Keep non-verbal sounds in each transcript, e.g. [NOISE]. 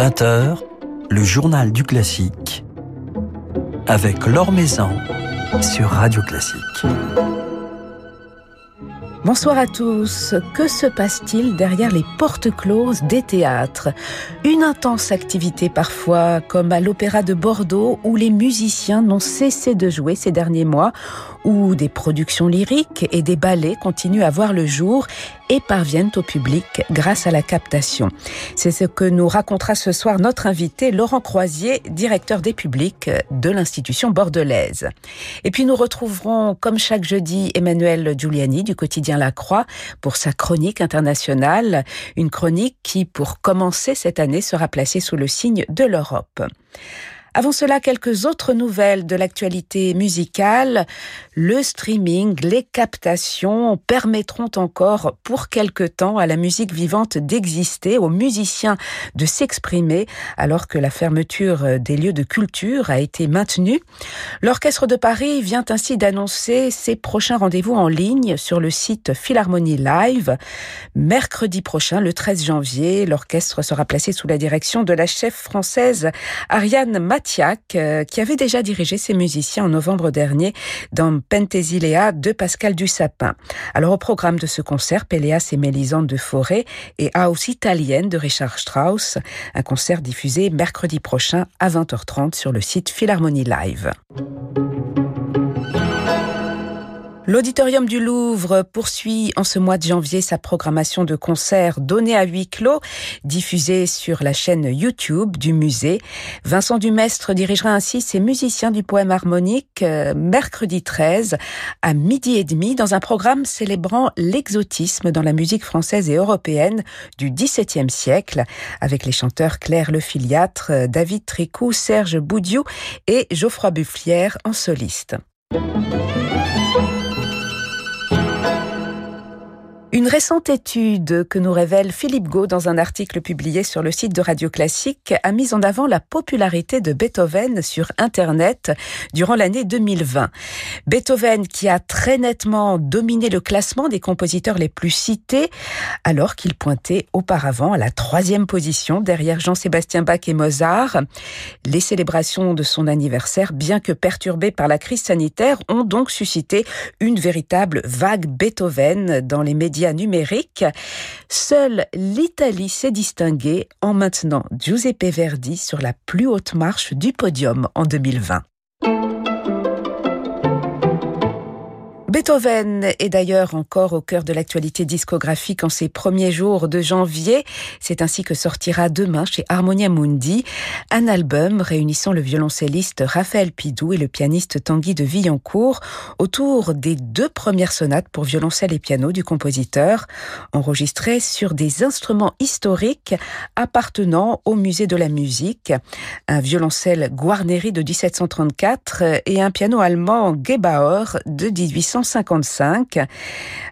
20h, le journal du classique avec Laure Maison sur Radio Classique. Bonsoir à tous. Que se passe-t-il derrière les portes closes des théâtres? Une intense activité parfois, comme à l'Opéra de Bordeaux, où les musiciens n'ont cessé de jouer ces derniers mois, où des productions lyriques et des ballets continuent à voir le jour et parviennent au public grâce à la captation. C'est ce que nous racontera ce soir notre invité Laurent Croisier, directeur des publics de l'institution bordelaise. Et puis nous retrouverons, comme chaque jeudi, Emmanuel Giuliani du quotidien La Croix pour sa chronique internationale, une chronique qui, pour commencer cette année, sera placée sous le signe de l'Europe. Avant cela, quelques autres nouvelles de l'actualité musicale. Le streaming, les captations permettront encore pour quelque temps à la musique vivante d'exister, aux musiciens de s'exprimer, alors que la fermeture des lieux de culture a été maintenue. L'Orchestre de Paris vient ainsi d'annoncer ses prochains rendez-vous en ligne sur le site Philharmonie Live. Mercredi prochain, le 13 janvier, l'orchestre sera placé sous la direction de la chef française Ariane euh, qui avait déjà dirigé ses musiciens en novembre dernier dans Penthesilea de Pascal Dussapin. Alors au programme de ce concert, Péléas et Mélisande de Forêt et House italienne de Richard Strauss, un concert diffusé mercredi prochain à 20h30 sur le site Philharmonie Live. L'Auditorium du Louvre poursuit en ce mois de janvier sa programmation de concerts donnés à huis clos, diffusée sur la chaîne YouTube du musée. Vincent Dumestre dirigera ainsi ses musiciens du poème harmonique euh, mercredi 13 à midi et demi dans un programme célébrant l'exotisme dans la musique française et européenne du XVIIe siècle avec les chanteurs Claire Le Filiatre, David Tricou, Serge Boudiou et Geoffroy Bufflière en soliste. Une récente étude que nous révèle Philippe Gau dans un article publié sur le site de Radio Classique a mis en avant la popularité de Beethoven sur Internet durant l'année 2020. Beethoven qui a très nettement dominé le classement des compositeurs les plus cités alors qu'il pointait auparavant à la troisième position derrière Jean-Sébastien Bach et Mozart. Les célébrations de son anniversaire, bien que perturbées par la crise sanitaire, ont donc suscité une véritable vague Beethoven dans les médias numérique, seule l'Italie s'est distinguée en maintenant Giuseppe Verdi sur la plus haute marche du podium en 2020. Beethoven est d'ailleurs encore au cœur de l'actualité discographique en ces premiers jours de janvier. C'est ainsi que sortira demain chez Harmonia Mundi un album réunissant le violoncelliste Raphaël Pidou et le pianiste Tanguy de Villancourt autour des deux premières sonates pour violoncelle et piano du compositeur, enregistrées sur des instruments historiques appartenant au musée de la musique, un violoncelle Guarneri de 1734 et un piano allemand Gebauer de 1800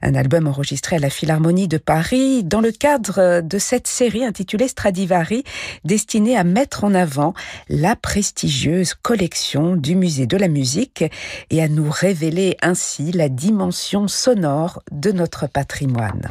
un album enregistré à la Philharmonie de Paris dans le cadre de cette série intitulée Stradivari, destinée à mettre en avant la prestigieuse collection du musée de la musique et à nous révéler ainsi la dimension sonore de notre patrimoine.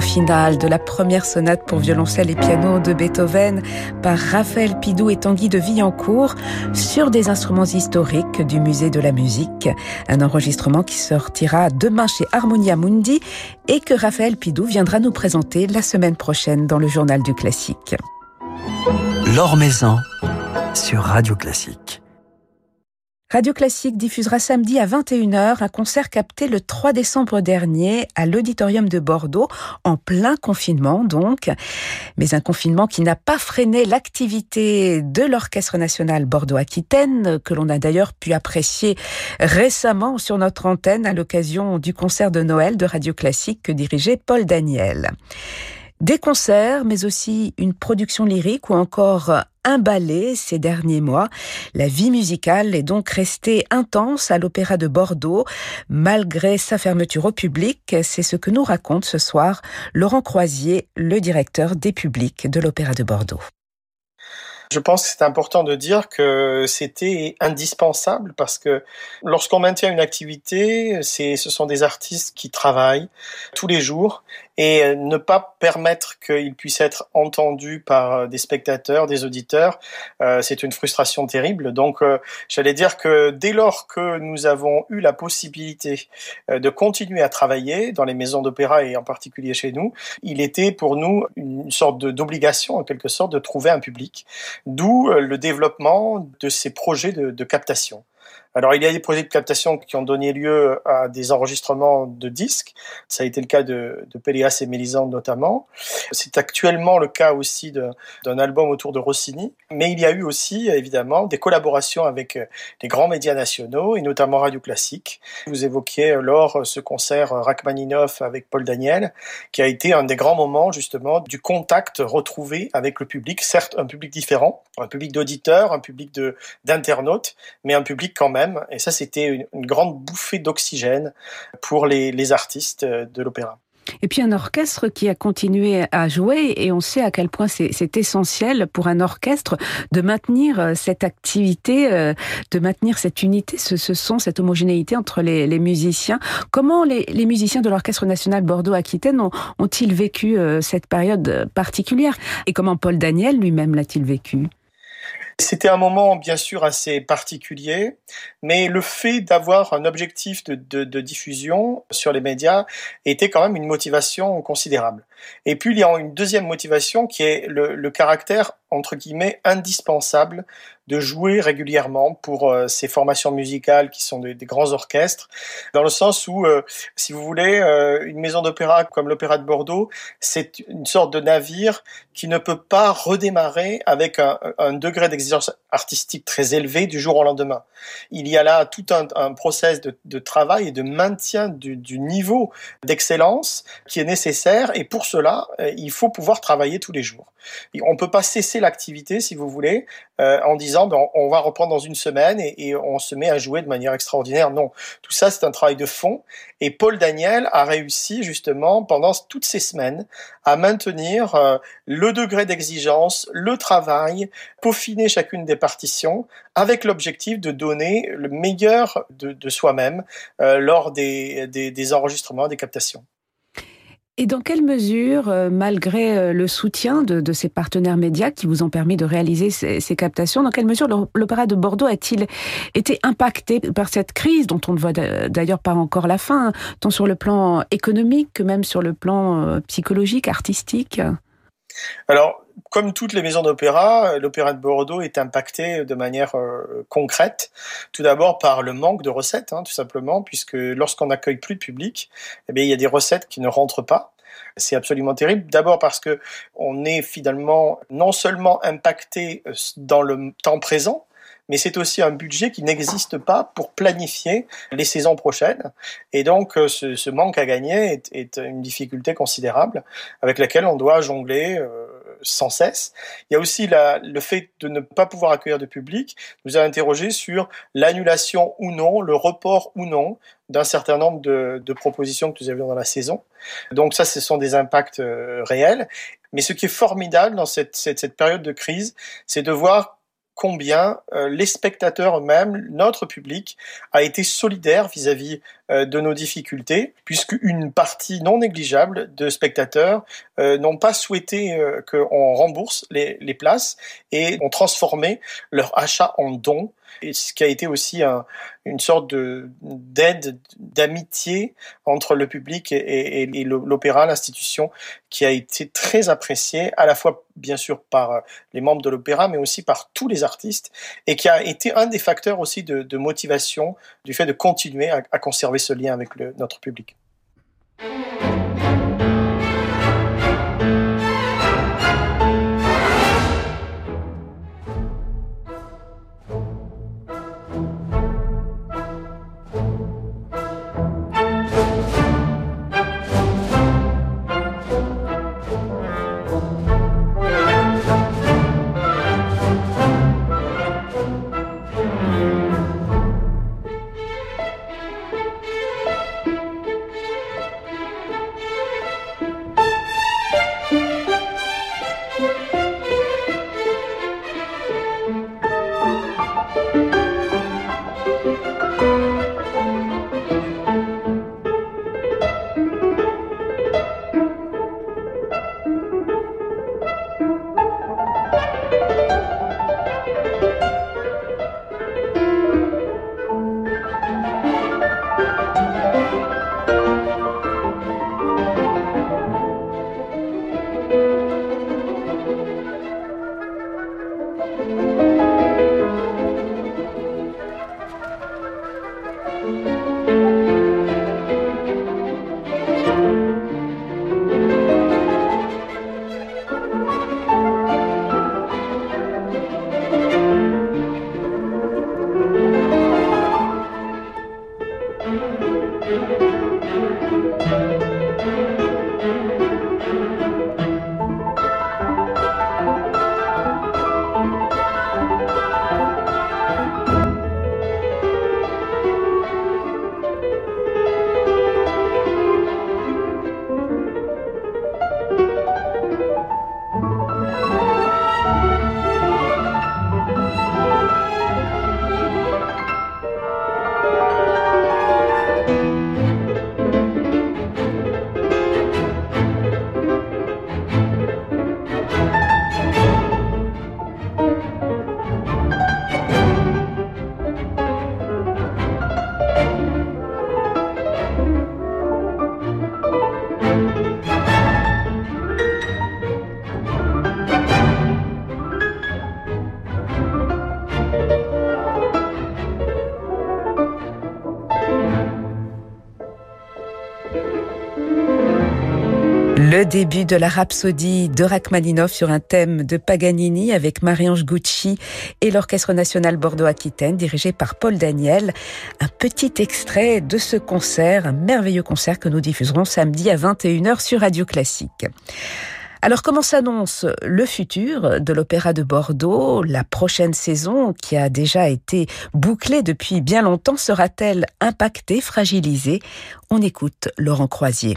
Final de la première sonate pour violoncelle et piano de Beethoven par Raphaël Pidou et Tanguy de Villancourt sur des instruments historiques du musée de la musique. Un enregistrement qui sortira demain chez Harmonia Mundi et que Raphaël Pidou viendra nous présenter la semaine prochaine dans le journal du classique. L'Or Maison sur Radio Classique. Radio Classique diffusera samedi à 21h un concert capté le 3 décembre dernier à l'Auditorium de Bordeaux, en plein confinement donc, mais un confinement qui n'a pas freiné l'activité de l'Orchestre national Bordeaux-Aquitaine, que l'on a d'ailleurs pu apprécier récemment sur notre antenne à l'occasion du concert de Noël de Radio Classique que dirigeait Paul Daniel. Des concerts, mais aussi une production lyrique ou encore un ballet ces derniers mois. La vie musicale est donc restée intense à l'Opéra de Bordeaux, malgré sa fermeture au public. C'est ce que nous raconte ce soir Laurent Croisier, le directeur des publics de l'Opéra de Bordeaux. Je pense que c'est important de dire que c'était indispensable parce que lorsqu'on maintient une activité, ce sont des artistes qui travaillent tous les jours et euh, ne pas permettre qu'il puisse être entendu par euh, des spectateurs, des auditeurs, euh, c'est une frustration terrible. Donc, j'allais dire que dès lors que nous avons eu la possibilité de continuer à travailler dans les maisons d'opéra et en particulier chez nous, il était pour nous une sorte d'obligation, en quelque sorte, de trouver un public, d'où le développement de ces projets de, de captation. Alors, il y a des projets de captation qui ont donné lieu à des enregistrements de disques. Ça a été le cas de, de Péléas et Mélisande notamment. C'est actuellement le cas aussi d'un album autour de Rossini. Mais il y a eu aussi, évidemment, des collaborations avec des grands médias nationaux et notamment Radio Classique. Vous évoquiez lors ce concert Rachmaninoff avec Paul Daniel, qui a été un des grands moments, justement, du contact retrouvé avec le public. Certes, un public différent, un public d'auditeurs, un public d'internautes, mais un public quand même. Et ça, c'était une, grande bouffée d'oxygène pour les, artistes de l'opéra. Et puis un orchestre qui a continué à jouer et on sait à quel point c'est essentiel pour un orchestre de maintenir euh, cette activité, euh, de maintenir cette unité, ce, son, cette homogénéité entre les, musiciens. Comment les, musiciens de l'Orchestre national Bordeaux-Aquitaine ont-ils vécu euh, cette période particulière? Et comment Paul Daniel lui-même l'a-t-il vécu? C'était un moment bien sûr assez particulier, mais le fait d'avoir un objectif de, diffusion sur les médias était quand même une motivation considérable. Et puis il y a une deuxième motivation qui est le caractère entre guillemets indispensable de jouer régulièrement pour euh, ces formations musicales qui sont des, grands orchestres, dans le sens où, euh, si vous voulez, euh, une maison d'opéra comme l'Opéra de Bordeaux, c'est une sorte de navire qui ne peut pas redémarrer avec un, degré d'exigence artistique très élevé du jour au lendemain. Il y a là tout un, un process de, de, travail et de maintien du, du niveau d'excellence qui est nécessaire, et pour cela, il faut pouvoir travailler tous les jours. On peut pas cesser l'activité, si vous voulez, euh, en disant ben, on va reprendre dans une semaine et, on se met à jouer de manière extraordinaire. Non, tout ça c'est un travail de fond. Et Paul Daniel a réussi justement pendant toutes ces semaines à maintenir euh, le degré d'exigence, le travail, peaufiner chacune des partitions avec l'objectif de donner le meilleur de, soi-même euh, lors des enregistrements, des captations. Et dans quelle mesure, euh, malgré euh, le soutien de, ces partenaires médias qui vous ont permis de réaliser ces, captations, dans quelle mesure l'Opéra de Bordeaux a-t-il été impacté par cette crise dont on ne voit d'ailleurs pas encore la fin, tant sur le plan économique que même sur le plan euh, psychologique, artistique? Alors, comme toutes les maisons d'opéra, l'opéra de Bordeaux est impacté de manière concrète. Tout d'abord par le manque de recettes, hein, tout simplement, puisque lorsqu'on n'accueille plus de public, eh bien, il y a des recettes qui ne rentrent pas. C'est absolument terrible. D'abord parce que on est finalement non seulement impacté euh, dans le temps présent, mais c'est aussi un budget qui n'existe pas pour planifier les saisons prochaines. Et donc, euh, ce, manque à gagner est, une difficulté considérable avec laquelle on doit jongler euh, sans cesse. Il y a aussi le fait de ne pas pouvoir accueillir de public nous a interrogé sur l'annulation ou non, le report ou non d'un certain nombre de, propositions que nous avions dans la saison. Donc ça, ce sont des impacts euh, réels. Mais ce qui est formidable dans cette, période de crise, c'est de voir combien euh, les spectateurs eux-mêmes, notre public, a été solidaire vis-à-vis de nos difficultés, puisque une partie non négligeable de spectateurs n'ont pas souhaité qu'on rembourse les, places et ont transformé leur achat en dons. Et ce qui a été aussi une sorte de d'aide, d'amitié entre le public et, l'opéra, l'institution, qui a été très appréciée, à la fois bien sûr par les membres de l'opéra, mais aussi par tous les artistes, et qui a été un des facteurs aussi de, motivation du fait de continuer à, conserver ce lien avec notre public. Début de la rhapsodie de Rachmaninoff sur un thème de Paganini avec Marie-Ange Gucci et l'Orchestre national Bordeaux-Aquitaine dirigé par Paul Daniel. Un petit extrait de ce concert, un merveilleux concert que nous diffuserons samedi à 21h sur Radio Classique. Alors comment s'annonce le futur de l'Opéra de Bordeaux? La prochaine saison, qui a déjà été bouclée depuis bien longtemps, sera-t-elle impactée, fragilisée? On écoute Laurent Croisier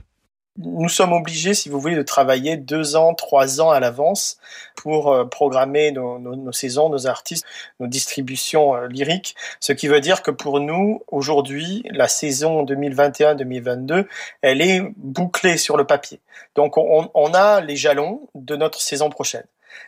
nous sommes obligés, si vous voulez, de travailler deux ans, trois ans à l'avance pour euh, programmer nos, saisons, nos artistes, nos distributions euh, lyriques. Ce qui veut dire que pour nous, aujourd'hui, la saison 2021-2022, elle est bouclée sur le papier. Donc on, a les jalons de notre saison prochaine.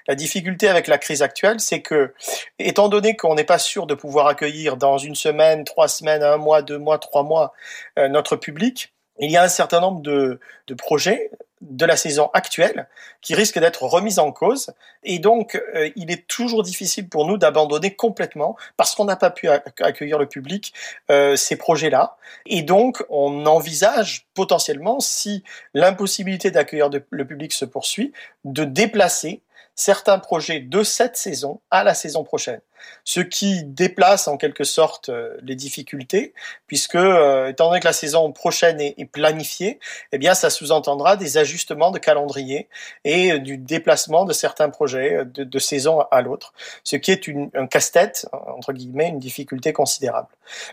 La difficulté avec la crise actuelle, c'est que, étant donné qu'on n'est pas sûr de pouvoir accueillir dans une semaine, trois semaines, un mois, deux mois, trois mois euh, notre public, il y a un certain nombre de, de projets de la saison actuelle qui risquent d'être remis en cause. Et donc euh, il est toujours difficile pour nous d'abandonner complètement parce qu'on n'a pas pu accueillir le public euh, ces projets-là. Et donc on envisage potentiellement si l'impossibilité d'accueillir le public se poursuit de déplacer certains projets de cette saison à la saison prochaine. Ce qui déplace en quelque sorte euh, les difficultés, puisque euh, étant donné que la saison prochaine est, planifiée, eh bien ça sous-entendra des ajustements de calendrier et euh, du déplacement de certains projets de, saison à l'autre, ce qui est une, un casse-tête entre guillemets, une difficulté considérable.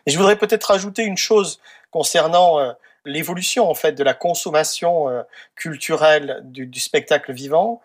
Mais je voudrais peut-être rajouter une chose concernant l'évolution en fait de la consommation culturelle du, du spectacle vivant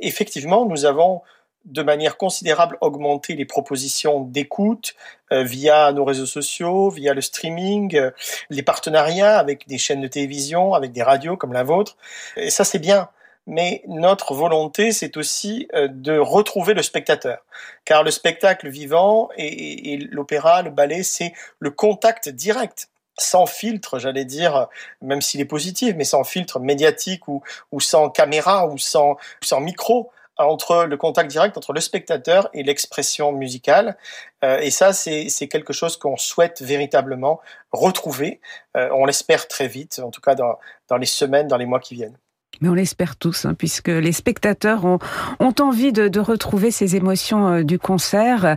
effectivement, nous avons de manière considérable augmenter les propositions d'écoute euh, via nos réseaux sociaux, via le streaming, euh, les partenariats avec des chaînes de télévision, avec des radios comme la vôtre. Et ça, c'est bien. Mais notre volonté, c'est aussi euh, de retrouver le spectateur. Car le spectacle vivant et, et l'opéra, le ballet, c'est le contact direct sans filtre, j'allais dire, même s'il est positif, mais sans filtre médiatique ou, sans caméra ou sans, micro entre le contact direct entre le spectateur et l'expression musicale. Euh, et ça, c'est quelque chose qu'on souhaite véritablement retrouver. Euh, on l'espère très vite, en tout cas dans les semaines, dans les mois qui viennent. Mais on l'espère tous, hein, puisque les spectateurs ont, envie de, retrouver ces émotions euh, du concert.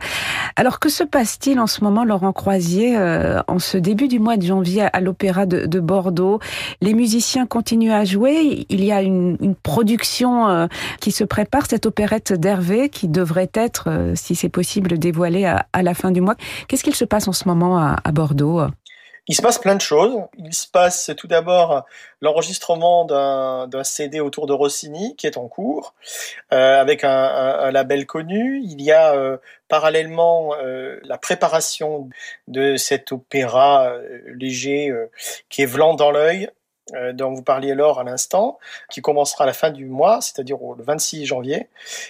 Alors que se passe-t-il en ce moment, Laurent Croisier, euh, en ce début du mois de janvier à l'Opéra de, de, Bordeaux? Les musiciens continuent à jouer. Il y a une, production euh, qui se prépare, cette opérette d'Hervé, qui devrait être, si c'est possible, dévoilée à, la fin du mois. Qu'est-ce qu'il se passe en ce moment à Bordeaux? Il se passe plein de choses. Il se passe tout d'abord l'enregistrement d'un CD autour de Rossini qui est en cours, euh, avec un, label connu. Il y a euh, parallèlement euh, la préparation de cet opéra léger qui est Vlan dans l'œil, dont vous parliez lors à l'instant, qui commencera à la fin du mois, c'est-à-dire le 26 janvier.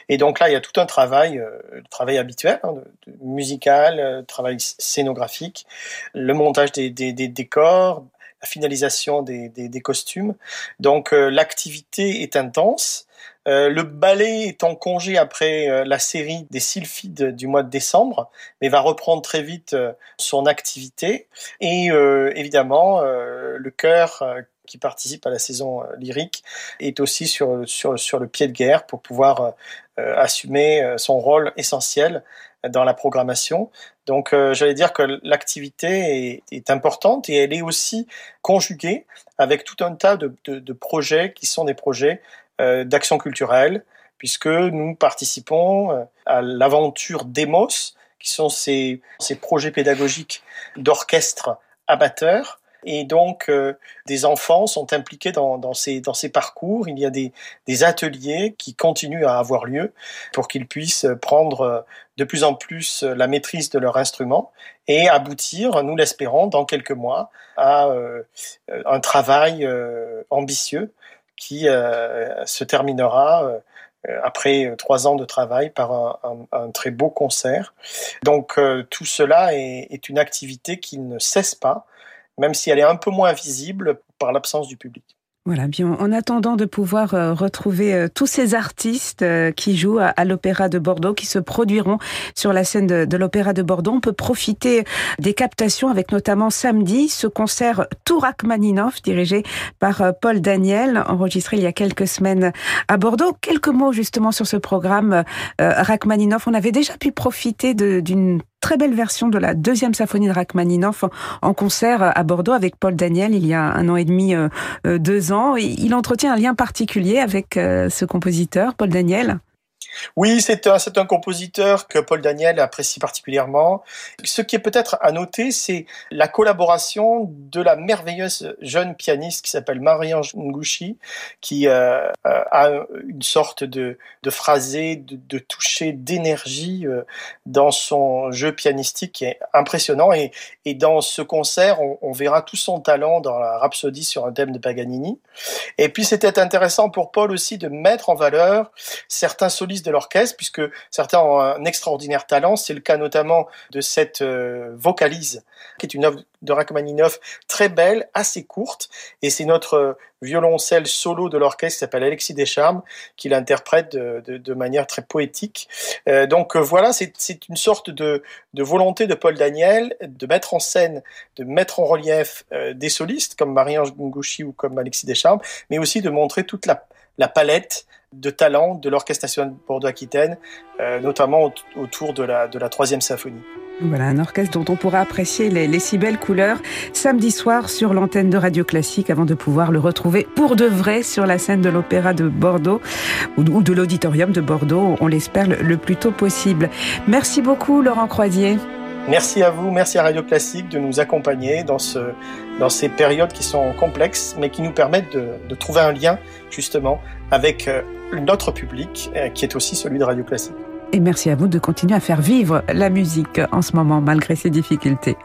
Et donc là, il y a tout un travail, euh, travail habituel, hein, musical, euh, travail scénographique, le montage des, des, des décors, la finalisation des, des costumes. Donc euh, l'activité est intense. Euh, le ballet est en congé après euh, la série des sylphides du mois de décembre, mais va reprendre très vite son activité. Et évidemment, le chœur qui participe à la saison euh, lyrique, est aussi sur, sur, sur le pied de guerre pour pouvoir euh, assumer euh, son rôle essentiel dans la programmation. Donc j'allais dire que l'activité est, importante et elle est aussi conjuguée avec tout un tas de, de, projets qui sont des projets d'action culturelle, puisque nous participons à l'aventure Demos, qui sont ces, ces projets pédagogiques d'orchestre amateurs et donc euh, des enfants sont impliqués dans, dans, ces, dans ces parcours. Il y a des, des ateliers qui continuent à avoir lieu pour qu'ils puissent prendre euh, de plus en plus la maîtrise de leur instrument et aboutir, nous l'espérons, dans quelques mois, à euh, un travail euh, ambitieux qui euh, se terminera euh, après trois ans de travail par un, un, un très beau concert. Donc tout cela est, est une activité qui ne cesse pas même si elle est un peu moins visible par l'absence du public. Voilà, bien en attendant de pouvoir euh, retrouver euh, tous ces artistes euh, qui jouent à, l'Opéra de Bordeaux, qui se produiront sur la scène de, l'Opéra de Bordeaux, on peut profiter des captations avec notamment samedi ce concert Tout Rachmaninoff dirigé par Paul Daniel, enregistré il y a quelques semaines à Bordeaux. Quelques mots justement sur ce programme Rachmaninoff. On avait déjà pu profiter d'une très belle version de la deuxième symphonie de Rachmaninoff en concert à Bordeaux avec Paul Daniel il y a un an et demi, deux ans ans. Il entretient un lien particulier avec euh, ce compositeur, Paul Daniel. Oui, c'est un, c'est un compositeur que Paul Daniel apprécie particulièrement. Ce qui est peut-être à noter, c'est la collaboration de la merveilleuse jeune pianiste qui s'appelle Marie-Ange qui euh, euh, a une sorte de, de phrasé, de, de toucher, d'énergie euh, dans son jeu pianistique qui est impressionnant. Et, et dans ce concert, on, on, verra tout son talent dans la rhapsodie sur un thème de Paganini. Et puis, c'était intéressant pour Paul aussi de mettre en valeur certains solistes de l'orchestre, puisque certains ont un extraordinaire talent. C'est le cas notamment de cette euh, vocalise, qui est une œuvre de Rachmaninoff très belle, assez courte, et c'est notre euh, violoncelle solo de l'orchestre qui s'appelle Alexis Descharmes, qui l'interprète de, manière très poétique. Euh, donc voilà, c'est une sorte de, de, volonté de Paul Daniel de mettre en scène, de mettre en relief des solistes comme Marie-Ange ou comme Alexis Descharmes, mais aussi de montrer toute la, la palette de talent de l'Orchestre national Bordeaux-Aquitaine, euh, notamment autour de la, de la troisième symphonie. Voilà, un orchestre dont on pourra apprécier les, les si belles couleurs samedi soir sur l'antenne de Radio Classique avant de pouvoir le retrouver pour de vrai sur la scène de l'Opéra de Bordeaux ou de l'Auditorium de Bordeaux, on l'espère le, le plus tôt possible. Merci beaucoup Laurent Croisier. Merci à vous, merci à Radio Classique de nous accompagner dans, ce, dans ces périodes qui sont complexes, mais qui nous permettent de, de trouver un lien justement avec euh, notre public, euh, qui est aussi celui de Radio Classique. Et merci à vous de continuer à faire vivre la musique en ce moment, malgré ces difficultés.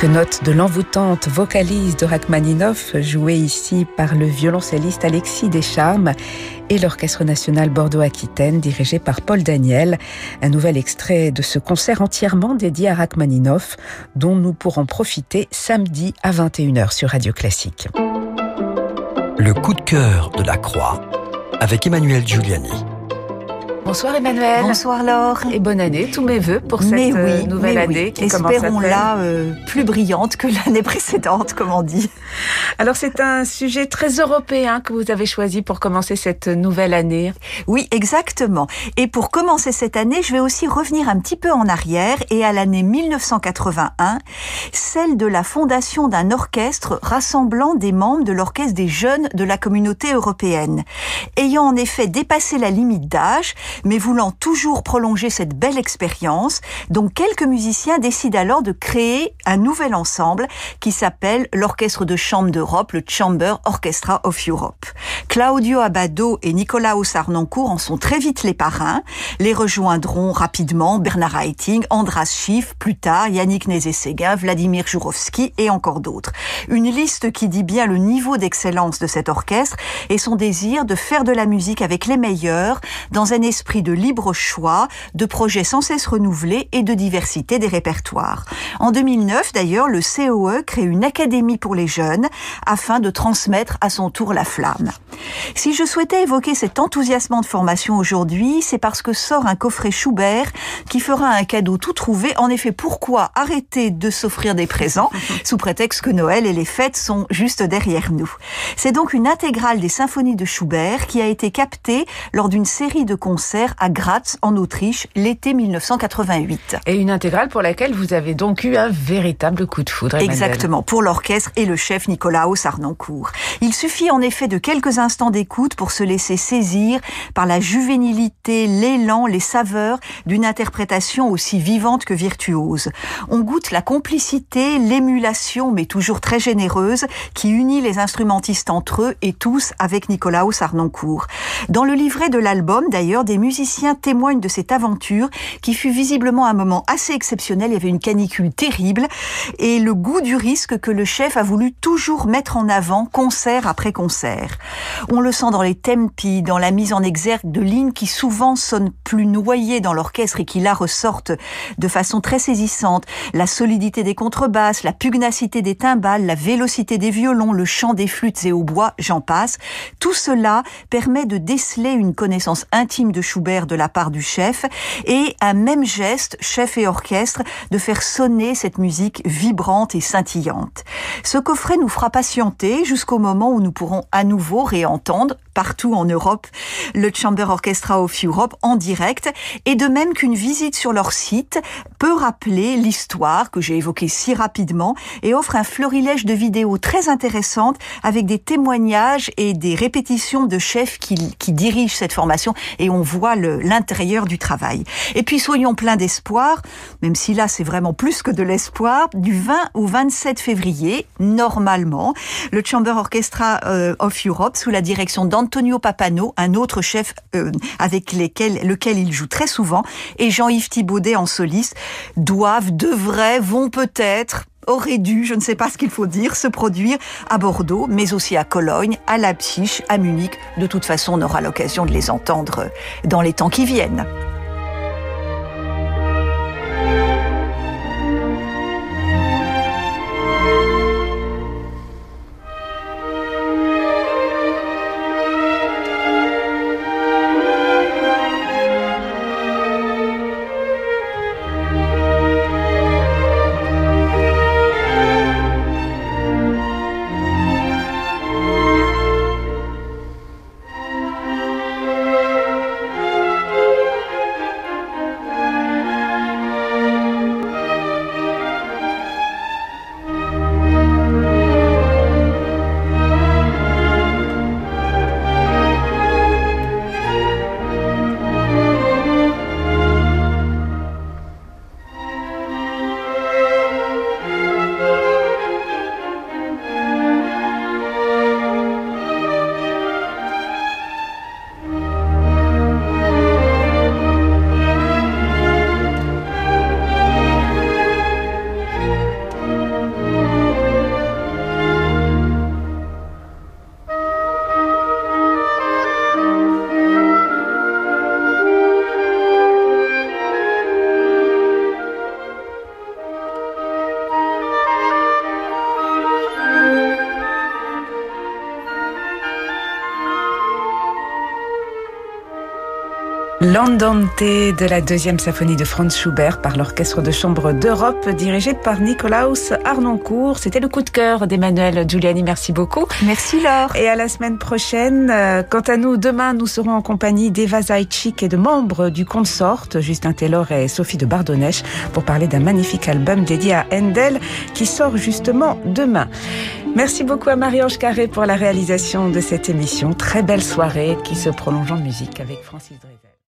Quelques notes de l'envoûtante vocalise de Rachmaninoff, jouée ici par le violoncelliste Alexis Descharmes et l'Orchestre national Bordeaux-Aquitaine, dirigé par Paul Daniel. Un nouvel extrait de ce concert entièrement dédié à Rachmaninoff, dont nous pourrons profiter samedi à 21h sur Radio Classique. Le coup de cœur de la Croix, avec Emmanuel Giuliani. Bonsoir Emmanuel. Bonsoir Laure. Et bonne année, tous mes voeux pour cette euh, nouvelle année qui Espérons-la euh, plus brillante que l'année précédente, comme on dit. Alors c'est un sujet très européen que vous avez choisi pour commencer cette nouvelle année. Oui, exactement. Et pour commencer cette année, je vais aussi revenir un petit peu en arrière et à l'année 1981, celle de la fondation d'un orchestre rassemblant des membres de l'orchestre des jeunes de la communauté européenne. Ayant en effet dépassé la limite d'âge, mais voulant toujours prolonger cette belle expérience, donc quelques musiciens décident alors de créer un nouvel ensemble qui s'appelle l'Orchestre de chambre d'Europe, le Chamber Orchestra of Europe. Claudio Abado et Nicolas Sarnoncourt en sont très vite les parrains. Les rejoindront rapidement Bernard Haitink, Andras Schiff, plus tard Yannick Nézé-Séguin, Vladimir Jourovski et encore d'autres. Une liste qui dit bien le niveau d'excellence de cet orchestre et son désir de faire de la musique avec les meilleurs dans un esprit de libre choix, de projets sans cesse renouvelés et de diversité des répertoires. En 2009, d'ailleurs, le COE crée une académie pour les jeunes afin de transmettre à son tour la flamme. Si je souhaitais évoquer cet enthousiasme de formation aujourd'hui, c'est parce que sort un coffret Schubert qui fera un cadeau tout trouvé. En effet, pourquoi arrêter de s'offrir des présents [LAUGHS] sous prétexte que Noël et les fêtes sont juste derrière nous? C'est donc une intégrale des symphonies de Schubert qui a été captée lors d'une série de concerts concert à Graz, en Autriche, l'été 1988. Et une intégrale pour laquelle vous avez donc eu un véritable coup de foudre. Exactement, pour l'orchestre et le chef Nicolaos Arnoncourt. Il suffit en effet de quelques instants d'écoute pour se laisser saisir par la juvénilité, l'élan, les saveurs d'une interprétation aussi vivante que virtuose. On goûte la complicité, l'émulation, mais toujours très généreuse, qui unit les instrumentistes entre eux et tous avec Nicolaos Arnoncourt. Dans le livret de l'album, d'ailleurs, des musiciens témoignent de cette aventure qui fut visiblement un moment assez exceptionnel. Il y avait une canicule terrible et le goût du risque que le chef a voulu toujours mettre en avant, concert après concert. On le sent dans les tempi, dans la mise en exergue de lignes qui souvent sonnent plus noyées dans l'orchestre et qui là ressortent de façon très saisissante. La solidité des contrebasses, la pugnacité des timbales, la vélocité des violons, le chant des flûtes et hautbois, j'en passe. Tout cela permet de déceler une connaissance intime de Schubert de la part du chef et un même geste, chef et orchestre, de faire sonner cette musique vibrante et scintillante. Ce coffret nous fera patienter jusqu'au moment où nous pourrons à nouveau réentendre partout en Europe le Chamber Orchestra of Europe en direct et de même qu'une visite sur leur site peut rappeler l'histoire que j'ai évoquée si rapidement et offre un florilège de vidéos très intéressantes avec des témoignages et des répétitions de chefs qui, qui dirigent cette formation et on voit l'intérieur du travail. Et puis soyons pleins d'espoir, même si là c'est vraiment plus que de l'espoir, du 20 au 27 février, normalement, le Chamber Orchestra euh, of Europe sous la direction d'Antonio Papano, un autre chef euh, avec lesquels, lequel il joue très souvent, et Jean-Yves Thibaudet en soliste, doivent, devraient, vont peut-être aurait dû, je ne sais pas ce qu'il faut dire, se produire à Bordeaux, mais aussi à Cologne, à Leipzig, à Munich. De toute façon, on aura l'occasion de les entendre dans les temps qui viennent. L'Andante de la deuxième symphonie de Franz Schubert par l'Orchestre de chambre d'Europe dirigé par Nicolaus Arnoncourt. C'était le coup de cœur d'Emmanuel Giuliani. Merci beaucoup. Merci Laure. Et à la semaine prochaine. Euh, quant à nous, demain, nous serons en compagnie d'Eva Zaitchik et de membres du Consort, Justin Taylor et Sophie de Bardonnèche, pour parler d'un magnifique album dédié à Handel qui sort justement demain. Merci beaucoup à Marie-Ange Carré pour la réalisation de cette émission. Très belle soirée qui se prolonge en musique avec Francis Drezel.